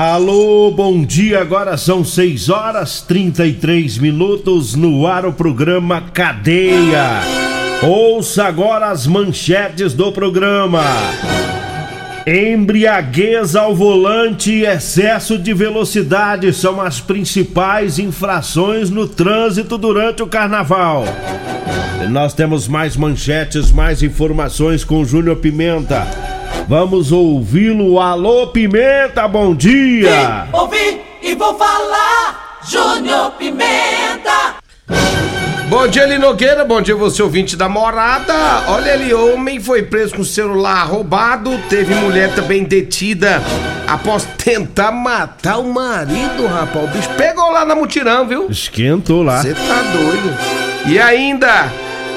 Alô, bom dia. Agora são 6 horas 33 minutos no ar o programa Cadeia. Ouça agora as manchetes do programa. Embriaguez ao volante e excesso de velocidade são as principais infrações no trânsito durante o carnaval. Nós temos mais manchetes, mais informações com Júnior Pimenta. Vamos ouvi-lo. Alô, Pimenta, bom dia! Vim, ouvi e vou falar, Júnior Pimenta! Bom dia, Eli Nogueira. Bom dia, você ouvinte da morada. Olha ali, homem foi preso com celular roubado. Teve mulher também detida após tentar matar o marido, rapaz. O bicho pegou lá na mutirão, viu? Esquentou lá. Você tá doido. E ainda,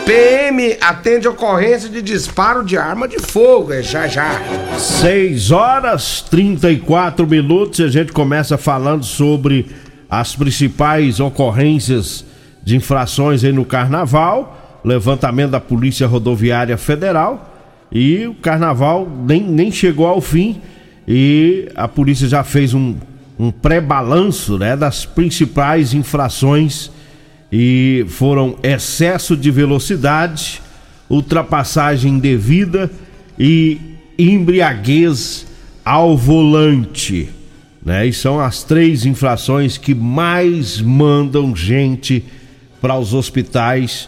PM atende ocorrência de disparo de arma de fogo. É já já. 6 horas 34 minutos a gente começa falando sobre as principais ocorrências de infrações aí no carnaval, levantamento da Polícia Rodoviária Federal e o carnaval nem, nem chegou ao fim e a polícia já fez um, um pré-balanço né, das principais infrações e foram excesso de velocidade, ultrapassagem indevida e embriaguez ao volante. Né? E são as três infrações que mais mandam gente para os hospitais,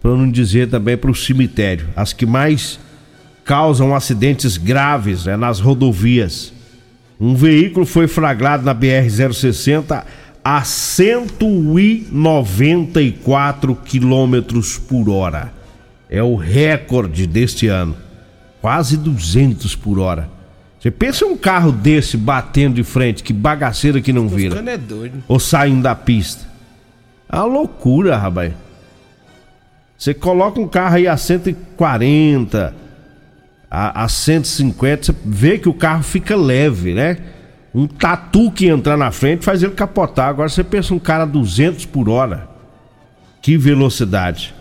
para não dizer também para o cemitério. As que mais causam acidentes graves né, nas rodovias. Um veículo foi flagrado na BR-060 a 194 quilômetros por hora. É o recorde deste ano. Quase 200 por hora. Você pensa um carro desse batendo de frente, que bagaceira que não vira. é doido. Ou saindo da pista. É uma loucura, rapaz. Você coloca um carro aí a 140, a, a 150, você vê que o carro fica leve, né? Um tatu que entrar na frente faz ele capotar. Agora você pensa um cara a 200 por hora. Que velocidade.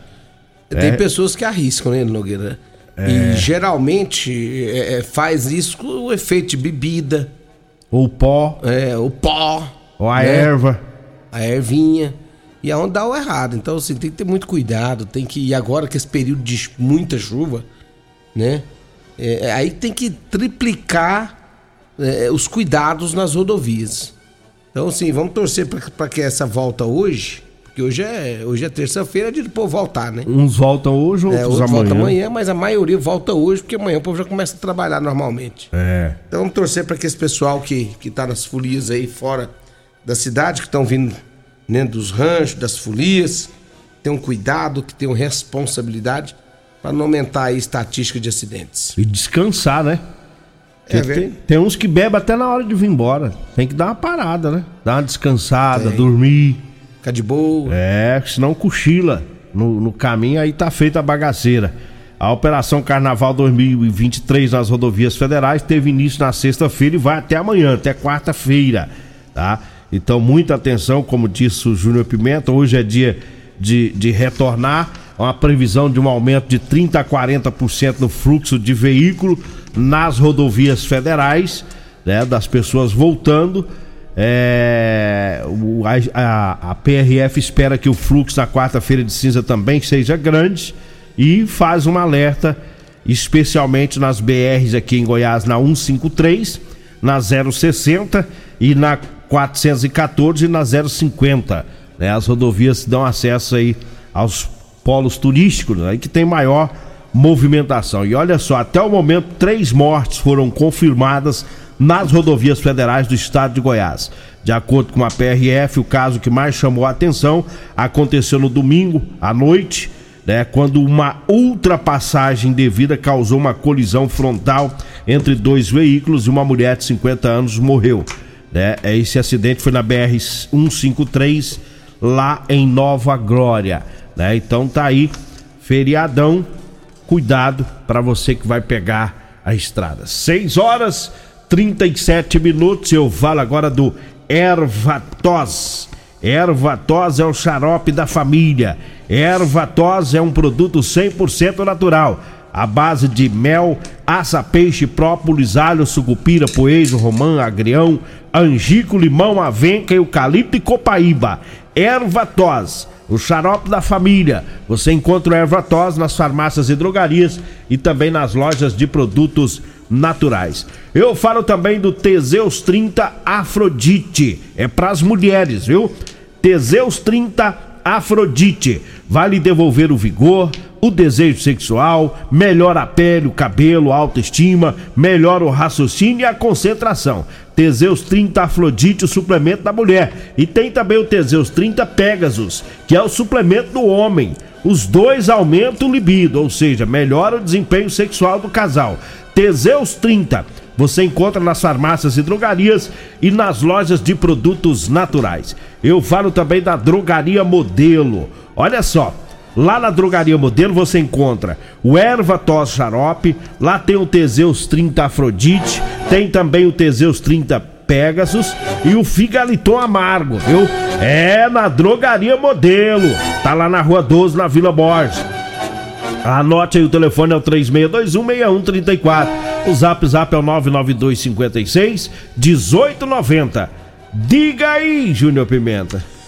Tem É. pessoas que arriscam, né, Nogueira? E geralmente é, é, faz isso com o efeito de bebida, Ou pó, é, o pó, ou a né? erva. a ervinha. E aonde dá o errado. Então, assim, tem que ter muito cuidado. Tem que. E agora que esse período de muita chuva, né? É, aí tem que triplicar é, os cuidados nas rodovias. Então, assim, vamos torcer para que essa volta hoje. Porque hoje é, hoje é terça-feira, é do povo voltar, né? Uns voltam hoje, outros É, outro amanhã. volta amanhã, mas a maioria volta hoje, porque amanhã o povo já começa a trabalhar normalmente. É. Então vamos torcer para que esse pessoal que, que tá nas folias aí fora da cidade, que estão vindo dentro dos ranchos, das folias, tenham cuidado, que tenham responsabilidade para não aumentar a estatística de acidentes. E descansar, né? É, tem, tem uns que bebem até na hora de vir embora. Tem que dar uma parada, né? Dar uma descansada, Tem. dormir. Fica de boa. É, senão cochila no, no caminho, aí tá feita a bagaceira. A Operação Carnaval 2023 nas rodovias federais teve início na sexta-feira e vai até amanhã, até quarta-feira, tá? Então, muita atenção, como disse o Júnior Pimenta, hoje é dia de, de retornar, uma previsão de um aumento de 30% a 40% no fluxo de veículo nas rodovias federais, né? Das pessoas voltando. É, a, a, a PRF espera que o fluxo na quarta-feira de cinza também seja grande e faz um alerta, especialmente nas BRs aqui em Goiás, na 153, na 060 e na 414 e na 050. Né? As rodovias dão acesso aí aos polos turísticos, aí né? que tem maior movimentação. E olha só, até o momento, três mortes foram confirmadas nas rodovias federais do estado de Goiás. De acordo com a PRF, o caso que mais chamou a atenção aconteceu no domingo à noite, né, quando uma ultrapassagem devida causou uma colisão frontal entre dois veículos e uma mulher de 50 anos morreu. Né? Esse acidente foi na BR 153 lá em Nova Glória. Né? Então tá aí, feriadão, cuidado para você que vai pegar a estrada. 6 horas 37 minutos. Eu falo agora do Ervatos. Ervatos é o xarope da família. Ervatos é um produto 100% natural. A base de mel, aça, peixe, própolis, alho, sucupira, poejo, romã, agrião, angico, limão, avenca, eucalipto e copaíba. Ervatos o xarope da família. Você encontra o Ervatos nas farmácias e drogarias e também nas lojas de produtos naturais. Eu falo também do Teseus 30 Afrodite. É para as mulheres, viu? Teseus 30 Afrodite. Vai lhe devolver o vigor, o desejo sexual, melhora a pele, o cabelo, a autoestima, melhora o raciocínio e a concentração. Teseus 30 Afrodite, o suplemento da mulher. E tem também o Teseus 30 Pegasus, que é o suplemento do homem. Os dois aumentam o libido, ou seja, melhora o desempenho sexual do casal. Teseus 30 você encontra nas farmácias e drogarias e nas lojas de produtos naturais. Eu falo também da Drogaria Modelo. Olha só, lá na Drogaria Modelo você encontra o Erva Tos Xarope, lá tem o Teseus 30 Afrodite, tem também o Teseus 30 Pegasus e o Figaliton Amargo, viu? É na Drogaria Modelo. Tá lá na Rua 12, na Vila Borges. Anote aí o telefone é o 36216134. O Zap Zap é o 99256 1890. Diga aí, Júnior Pimenta.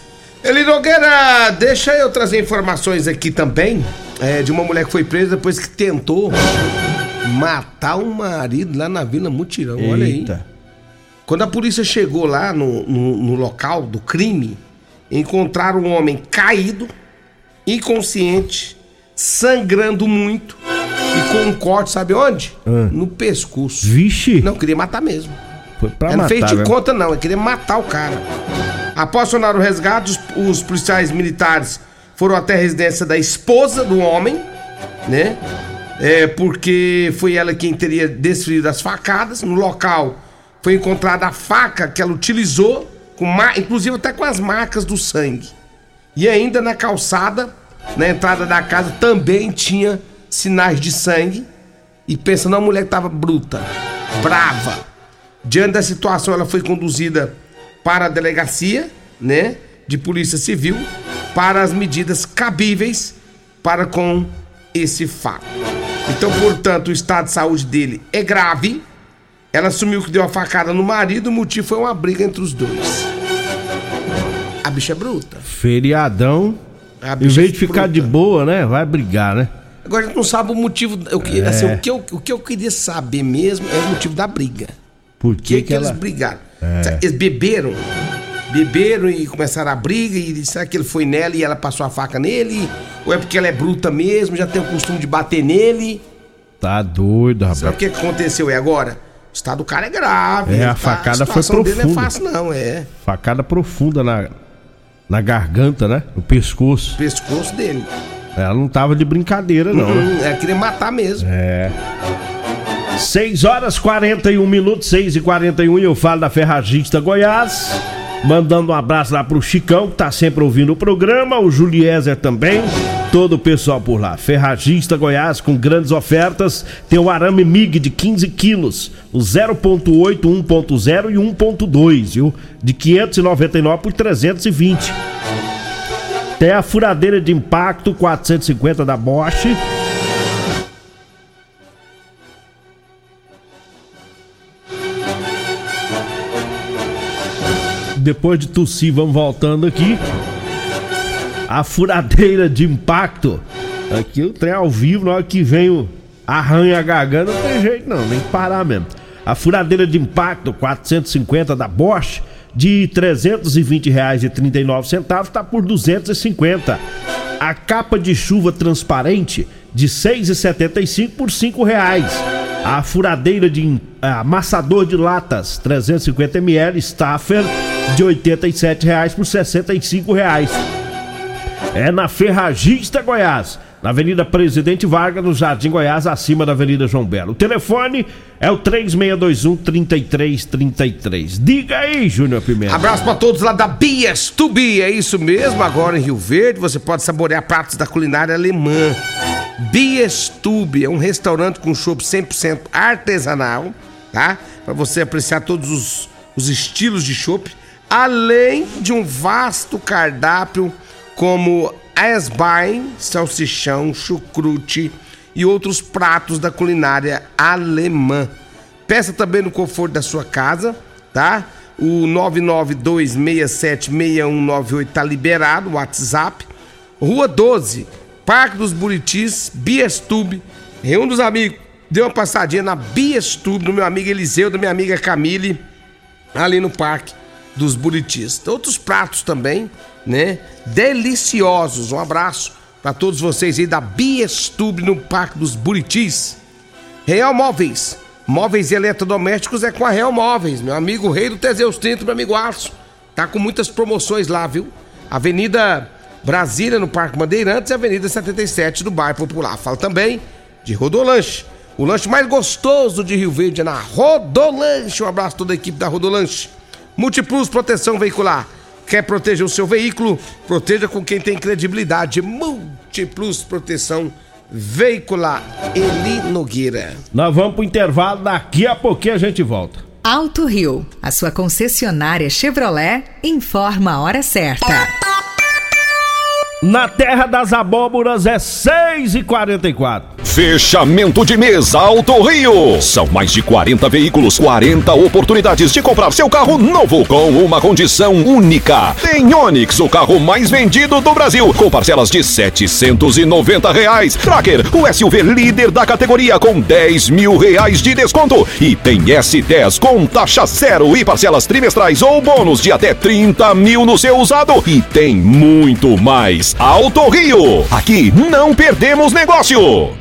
Eli Nogueira, deixa eu trazer informações aqui também é, de uma mulher que foi presa depois que tentou matar o marido lá na Vila Mutirão. Eita. Olha aí. Quando a polícia chegou lá no, no, no local do crime, encontraram um homem caído, inconsciente, sangrando muito e com um corte, sabe onde? Ah. No pescoço. Vixe! Não, queria matar mesmo. Foi pra matar, não fez de conta, não. Ele queria matar o cara. Após sonar o resgate, os, os policiais militares foram até a residência da esposa do homem, né? É, porque foi ela quem teria desferido as facadas. No local foi encontrada a faca que ela utilizou, com inclusive até com as marcas do sangue. E ainda na calçada na entrada da casa também tinha sinais de sangue. E pensando, a mulher estava bruta, brava. Diante da situação, ela foi conduzida para a delegacia, né, de polícia civil, para as medidas cabíveis para com esse fato. Então, portanto, o estado de saúde dele é grave. Ela assumiu que deu a facada no marido, o motivo foi uma briga entre os dois. A bicha é bruta. Feriadão em vez de ficar de boa, né? Vai brigar, né? Agora a gente não sabe o motivo. O que, é. assim, o, que eu, o que eu queria saber mesmo é o motivo da briga. Por que, que, que ela... eles brigaram? É. Eles beberam. Beberam e começaram a briga. E será que ele foi nela e ela passou a faca nele? Ou é porque ela é bruta mesmo, já tem o costume de bater nele? Tá doido, rapaz. Sabe o que aconteceu? E agora? O estado do cara é grave. É, a tá? facada a foi profunda. dele não é fácil, não, é. Facada profunda na, na garganta, né? No pescoço. Pescoço dele. Ela não tava de brincadeira, não. Uhum, ela queria matar mesmo. É. 6 horas 41 minutos, 6 e 41 e eu falo da Ferragista Goiás. Mandando um abraço lá pro Chicão, que tá sempre ouvindo o programa, o Juliezer também, todo o pessoal por lá. Ferragista Goiás com grandes ofertas, tem o arame MIG de 15 quilos, o 0.8, 1.0 e 1.2, viu? De 599 por 320. Tem a furadeira de impacto 450 da Bosch depois de tossir, vamos voltando aqui. A furadeira de impacto. Aqui o trem ao vivo, na hora que vem o arranha a garganta, não tem jeito não, nem parar mesmo. A furadeira de impacto 450 da Bosch de R$ 320,39 está por 250. A capa de chuva transparente de 6,75 por R$ reais. A furadeira de amassador de latas 350 ml Staffer de R$ 87,00 por R$ 65,00. É na Ferragista Goiás na Avenida Presidente Vargas, no Jardim Goiás, acima da Avenida João Belo. O telefone é o 3621-3333. Diga aí, Júnior Pimenta. Abraço para todos lá da Bias Tubi, é isso mesmo. Agora em Rio Verde você pode saborear pratos da culinária alemã. Bias Tube é um restaurante com chopp 100% artesanal, tá? Para você apreciar todos os, os estilos de chopp, além de um vasto cardápio como Eisbein, salsichão, chucrute e outros pratos da culinária alemã. Peça também no conforto da sua casa, tá? O 992676198 tá liberado, o WhatsApp. Rua 12, Parque dos Buritis, Biestube. Reúne os amigos, dê uma passadinha na Biestube, do meu amigo Eliseu, da minha amiga Camille, ali no Parque dos Buritis. Outros pratos também, né? Deliciosos. Um abraço para todos vocês aí da Biestube no Parque dos Buritis. Real Móveis. Móveis e eletrodomésticos é com a Real Móveis. Meu amigo Rei do Teseus 30, meu amigo Aço. Tá com muitas promoções lá, viu? Avenida Brasília, no Parque Bandeirantes, e Avenida 77 do Bairro Popular. Fala também de Rodolanche. O lanche mais gostoso de Rio Verde é na Rodolanche. Um abraço a toda a equipe da Rodolanche. Multiplus Proteção Veicular. Quer proteger o seu veículo? Proteja com quem tem credibilidade. Multiplus Proteção Veicular. Eli Nogueira. Nós vamos pro intervalo, daqui a pouquinho a gente volta. Alto Rio, a sua concessionária Chevrolet, informa a hora certa. Na terra das abóboras é 6 e 44 Fechamento de mês Alto Rio. São mais de 40 veículos, 40 oportunidades de comprar seu carro novo com uma condição única. Tem Onix, o carro mais vendido do Brasil, com parcelas de 790 reais. Tracker, o SUV líder da categoria com 10 mil reais de desconto. E tem S10 com taxa zero e parcelas trimestrais ou bônus de até 30 mil no seu usado. E tem muito mais. Alto Rio. Aqui não perdemos negócio.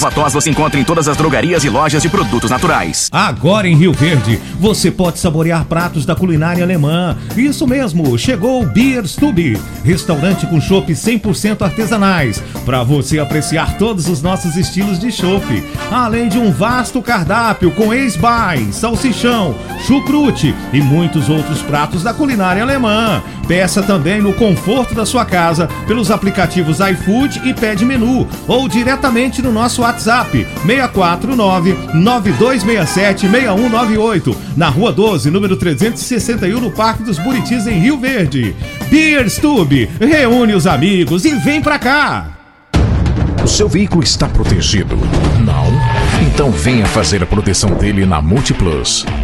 Ervatós você encontra em todas as drogarias e lojas de produtos naturais. Agora em Rio Verde, você pode saborear pratos da culinária alemã. Isso mesmo, chegou o Beer Stube, restaurante com chopp 100% artesanais, para você apreciar todos os nossos estilos de chopp, além de um vasto cardápio com ex-bain, salsichão, chucrute e muitos outros pratos da culinária alemã. Peça também no conforto da sua casa pelos aplicativos iFood e Pede Menu ou diretamente no nosso WhatsApp 649 9267 6198 na Rua 12, número 361 no Parque dos Buritis em Rio Verde. Beer Stube, reúne os amigos e vem pra cá. O seu veículo está protegido? Não? Então venha fazer a proteção dele na Multiplus.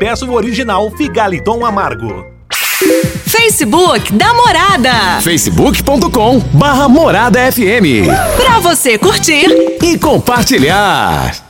peça o original Figaliton Amargo. Facebook da Morada. facebook.com barra Morada FM. Pra você curtir e compartilhar.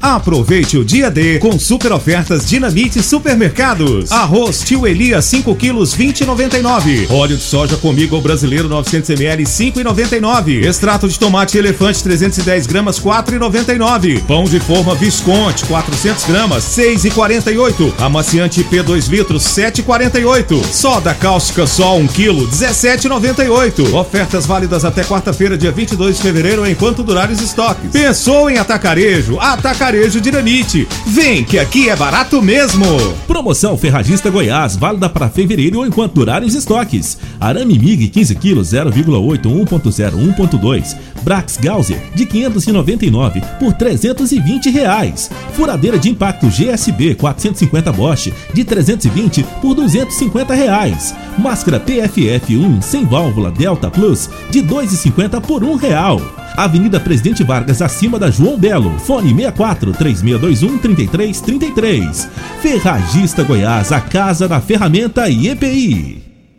Aproveite o dia D com super ofertas Dinamite Supermercados. Arroz Tio Elias 5 quilos 20,99. Óleo de soja comigo brasileiro 900 ml 5,99. Extrato de tomate elefante 310 gramas 4,99. Pão de forma Visconti 400 gramas 6,48. Amaciante P2 litros 7,48. Soda cáustica Sol 1 quilo 17,98. Ofertas válidas até quarta-feira dia 22 de fevereiro enquanto durarem os estoques. Pensou em atacarejo? Atacarejo Atacarejo Dinamite. Vem que aqui é barato mesmo. Promoção Ferragista Goiás, válida para fevereiro ou enquanto durarem os estoques. Arame MIG 15 kg 0,8 1.0 1.2. Brax Gauser de 599 por 320 reais. Furadeira de impacto GSB 450 Bosch de 320 por 250 reais. Máscara PFF1 sem válvula Delta Plus de 2,50 por um real. Avenida Presidente Vargas, acima da João Belo. Fone 64 3621 3333. Ferragista Goiás, a casa da ferramenta e EPI.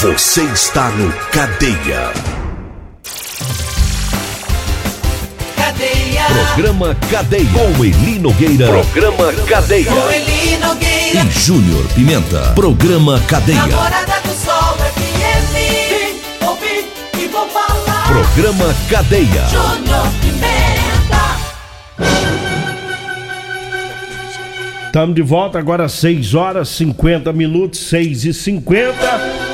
Você está no Cadeia. Cadeia. Programa Cadeia. Com Eli Nogueira. Programa Cadeia. Com Eli Nogueira. E Júnior Pimenta. Programa Cadeia. Namorada do Sol FM. Vim, ouvi e vou falar. Programa Cadeia. Júnior Pimenta. Estamos de volta agora 6 horas 50 minutos, 6 e 50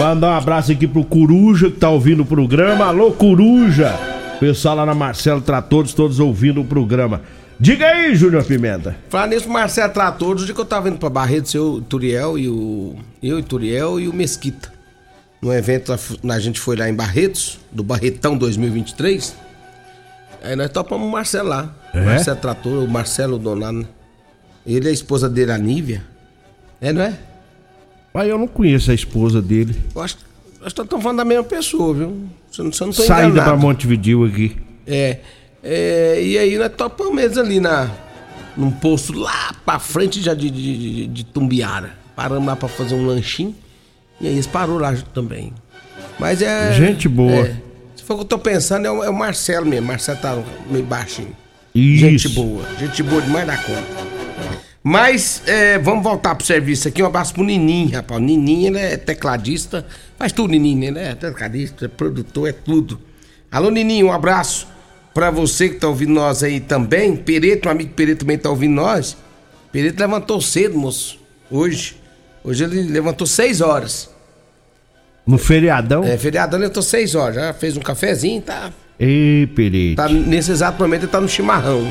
Mandar um abraço aqui pro Coruja que tá ouvindo o programa. Alô, Coruja! Pessoal lá na Marcelo Tratores, todos ouvindo o programa. Diga aí, Júnior Pimenta. Falar nisso, Marcelo Tratores, o dia que eu tava indo pra Barretos, eu, Turiel e o. Eu e o Turiel e o Mesquita. No evento, a gente foi lá em Barretos, do Barretão 2023. Aí nós topamos o Marcelo lá. É? Marcelo Trator, o Marcelo Donado. Ele e a esposa dele, a Nívia. É, não é? Mas eu não conheço a esposa dele. Eu acho, acho que estão falando da mesma pessoa, viu? Se não, se não Saída pra Montevideo aqui. É, é, e aí nós topamos ali na, num posto lá pra frente já de, de, de, de Tumbiara. Paramos lá pra fazer um lanchinho. E aí eles parou lá também. Mas é. Gente boa. é, se for o que eu tô pensando, é o, é o Marcelo mesmo. Marcelo tá meio baixinho. Isso. Gente boa. Gente boa demais da conta. Mas é, vamos voltar pro serviço aqui. Um abraço pro Nininho, rapaz. O Nininho ele é tecladista. Faz tudo, Nininho. Ele é tecladista, é produtor, é tudo. Alô, Nininho, um abraço pra você que tá ouvindo nós aí também. Pereto, um amigo Pereto também tá ouvindo nós. Pereto levantou cedo, moço. Hoje. Hoje ele levantou 6 horas. No feriadão? É, feriadão ele levantou 6 horas. Já fez um cafezinho, tá? Ei, Pereira. tá nesse exato momento ele tá no chimarrão.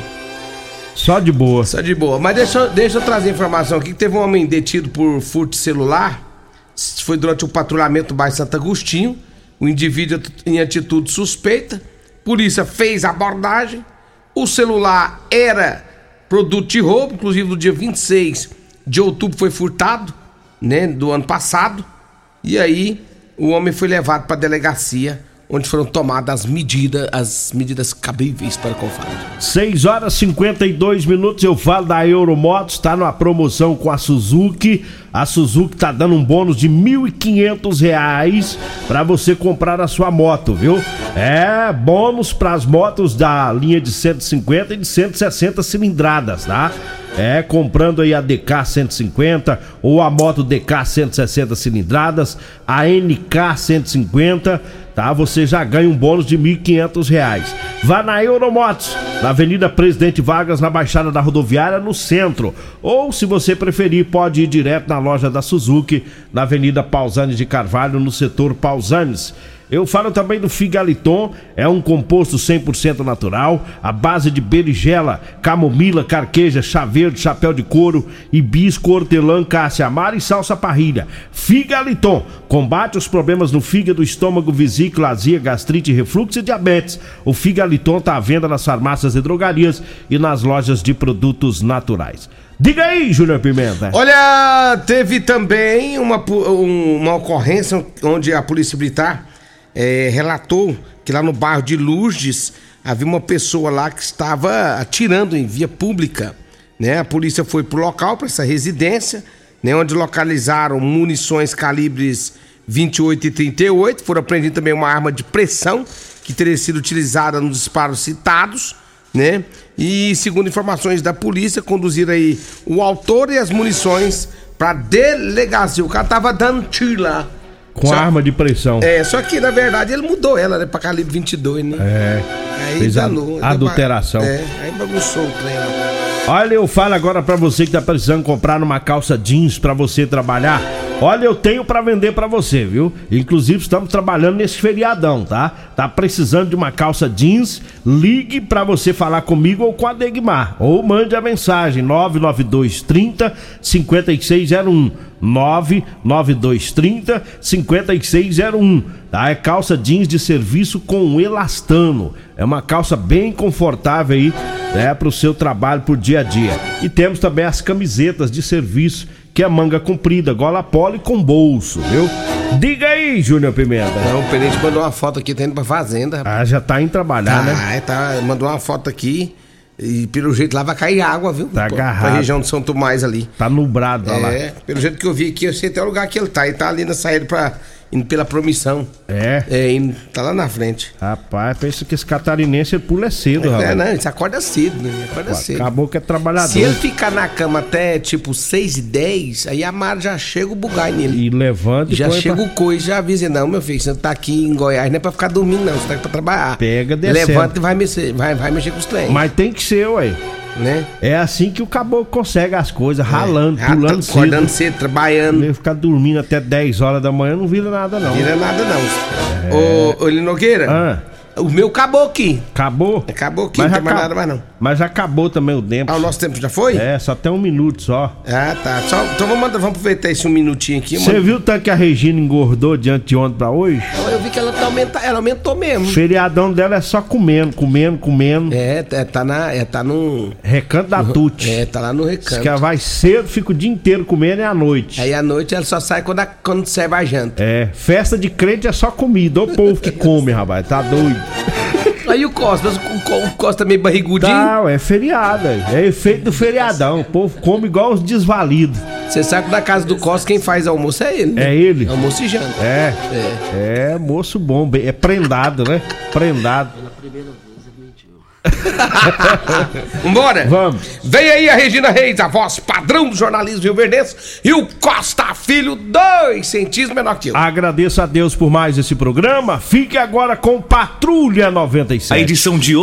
Só de boa. Só de boa. Mas deixa, deixa eu trazer informação aqui que teve um homem detido por furto celular. Foi durante o patrulhamento do bairro Santo Agostinho. O indivíduo em atitude suspeita. Polícia fez a abordagem. O celular era produto de roubo, inclusive no dia 26 de outubro foi furtado, né, do ano passado. E aí o homem foi levado para a delegacia, onde foram tomadas as medidas, as medidas cabíveis para o fato. 6 horas e 52 minutos, eu falo da Euromotos, está numa promoção com a Suzuki. A Suzuki tá dando um bônus de 1.500 reais para você comprar a sua moto, viu? É, bônus para as motos da linha de 150 e de 160 cilindradas, tá? É, comprando aí a DK 150 ou a moto DK 160 cilindradas, a NK 150, tá? Você já ganha um bônus de 1.500 reais. Vá na Euromotos, na Avenida Presidente Vargas, na Baixada da Rodoviária, no centro. Ou, se você preferir, pode ir direto na loja da Suzuki, na Avenida Pausanes de Carvalho, no setor Pausanes. Eu falo também do Figaliton, é um composto 100% natural, à base de berigela, camomila, carqueja, chá verde, chapéu de couro, hibisco, hortelã, cássia amara e salsa parrilha. Figaliton combate os problemas no fígado, estômago, vesícula, azia, gastrite, refluxo e diabetes. O Figaliton está à venda nas farmácias e drogarias e nas lojas de produtos naturais. Diga aí, Júnior Pimenta. Olha, teve também uma, um- uma ocorrência onde a Polícia Militar eh, relatou que lá no bairro de Lourdes havia uma pessoa lá que estava atirando em via pública. Né? A polícia foi pro local, para essa residência, né? onde localizaram munições calibres 28 e 38. Foram apreendidas também uma arma de pressão que teria sido utilizada nos disparos citados né? E segundo informações da polícia, conduziram aí o autor e as munições pra delegacia. O cara tava dando tiro lá. Com Só- arma de pressão. É, só que na verdade ele mudou ela, né, pra calibre 22, né? É. Aí Fez a danou, adulteração. É, aí bagunçou o trem. Olha, eu falo agora pra você que tá precisando comprar uma calça jeans pra você trabalhar. Olha, eu tenho pra vender pra você, viu? Inclusive estamos trabalhando nesse feriadão, tá? Tá precisando de uma calça jeans? Ligue pra você falar comigo ou com a Degmar, ou mande a mensagem 99230 5601. 99230 5601. Tá? É calça jeans de serviço com elastano. É uma calça bem confortável aí, né, para o seu trabalho por dia a dia. E temos também as camisetas de serviço, que é manga comprida, gola polo e com bolso, viu? Diga aí, Júnior Pimenta. Não, o Penente mandou uma foto aqui, tá indo pra fazenda. rapaz. Ah, já tá indo trabalhar, né? Ah, é, tá, mandou uma foto aqui. E pelo jeito lá vai cair água, viu? Tá agarrado. Pra região de São Tomás ali. Tá nubrado olha lá. É, pelo jeito que eu vi aqui, eu sei até o lugar que ele tá. Ele tá ali na saída pra. Indo pela promissão. É? É, indo- tá lá na frente. Rapaz, pensa que esse catarinense ele pula cedo, É, rapaz. não, ele acorda cedo, né? Acorda Pô, cedo. Acabou que é trabalhador. Se ele ficar na cama até tipo 6 e 10, aí a Mara já chega o bugai nele. E levanta e Já chega pra- o coisa já avisa, não, meu filho, você tá aqui em Goiás, não é pra ficar dormindo, não, você tá aqui pra trabalhar. Pega descendo. Levanta e vai mexer, vai, vai mexer com os trem. Mas tem que ser, ué. Né? É assim que o caboclo consegue as coisas, ralando, É, pulando cedo. acordando cedo, trabalhando. Ele ficar dormindo até 10 horas da manhã não vira nada, não. Vira nada não. Ô, ô Linogueira, Ah, o meu acabou aqui. acabou? Acabou aqui, Mas não tem mais nada mais não. Mas já acabou também o tempo. Ah, o nosso tempo já foi? É, só tem um minuto só. Ah, tá. Só, então vamos, mandar- vamos aproveitar esse um minutinho aqui. Você viu o tanto que a Regina engordou de anteontem pra hoje? Eu vi que ela, tá aumenta, ela aumentou mesmo. O feriadão dela é só comendo, comendo, comendo. É, é, tá na. É, tá no. Recanto da Tute. É, tá lá no Diz recanto. que ela vai cedo, fica o dia inteiro comendo e à noite. Aí à noite ela só sai quando, a- quando serve a janta. É, festa de crente é só comida. O povo que come, rapaz, tá doido. Aí o Costa, o, Co- o Costa meio barrigudinho. Não, é feriado. É efeito do feriadão. O povo come igual os desvalidos. Você sabe que na casa do Costa quem faz almoço é ele. né? É ele? Almoço e janta. É. É, moço bom. É prendado, né? Prendado. Vambora? Vamos. Vem aí a Regina Reis, a voz padrão do jornalismo rio-verdense, e o Costa Filho, dois centímetros menor que eu. Agradeço a Deus por mais esse programa. Fique agora com Patrulha 97. A edição de hoje